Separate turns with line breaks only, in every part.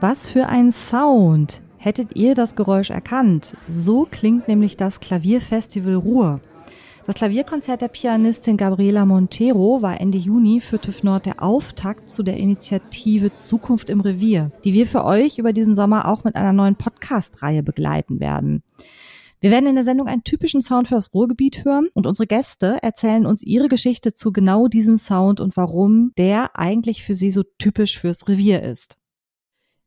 Was für ein Sound! Hättet ihr das Geräusch erkannt? So klingt nämlich das Klavierfestival Ruhr. Das Klavierkonzert der Pianistin Gabriela Montero war Ende Juni für TÜV Nord der Auftakt zu der Initiative Zukunft im Revier, die wir für euch über diesen Sommer auch mit einer neuen Podcast-Reihe begleiten werden. Wir werden in der Sendung einen typischen Sound für das Ruhrgebiet hören und unsere Gäste erzählen uns ihre Geschichte zu genau diesem Sound und warum der eigentlich für sie so typisch fürs Revier ist.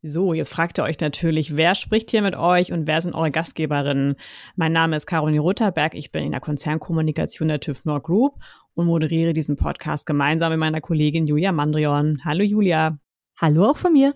So, jetzt fragt ihr euch natürlich, wer spricht hier mit euch und wer sind eure Gastgeberinnen? Mein Name ist Caroline Rotterberg, ich bin in der Konzernkommunikation der TÜV Nord Group und moderiere diesen Podcast gemeinsam mit meiner Kollegin Julia Mandrion. Hallo Julia.
Hallo auch von mir.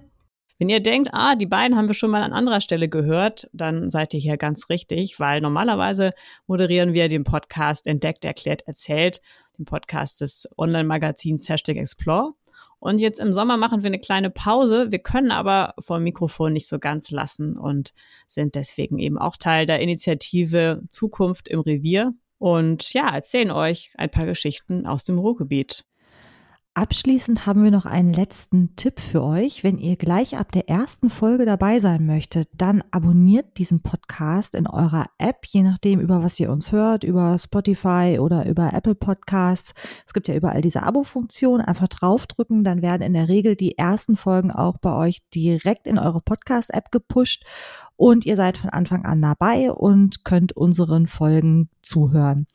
Wenn ihr denkt, ah, die beiden haben wir schon mal an anderer Stelle gehört, dann seid ihr hier ganz richtig, weil normalerweise moderieren wir den Podcast Entdeckt, Erklärt, Erzählt, den Podcast des Online-Magazins Hashtag Explore. Und jetzt im Sommer machen wir eine kleine Pause. Wir können aber vor dem Mikrofon nicht so ganz lassen und sind deswegen eben auch Teil der Initiative Zukunft im Revier. Und ja, erzählen euch ein paar Geschichten aus dem Ruhrgebiet.
Abschließend haben wir noch einen letzten Tipp für euch. Wenn ihr gleich ab der ersten Folge dabei sein möchtet, dann abonniert diesen Podcast in eurer App, je nachdem, über was ihr uns hört, über Spotify oder über Apple Podcasts. Es gibt ja überall diese Abo-Funktion. Einfach draufdrücken, dann werden in der Regel die ersten Folgen auch bei euch direkt in eure Podcast-App gepusht und ihr seid von Anfang an dabei und könnt unseren Folgen zuhören.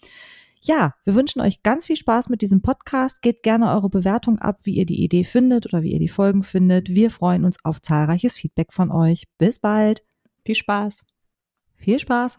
Ja, wir wünschen euch ganz viel Spaß mit diesem Podcast. Gebt gerne eure Bewertung ab, wie ihr die Idee findet oder wie ihr die Folgen findet. Wir freuen uns auf zahlreiches Feedback von euch. Bis bald.
Viel Spaß.
Viel Spaß.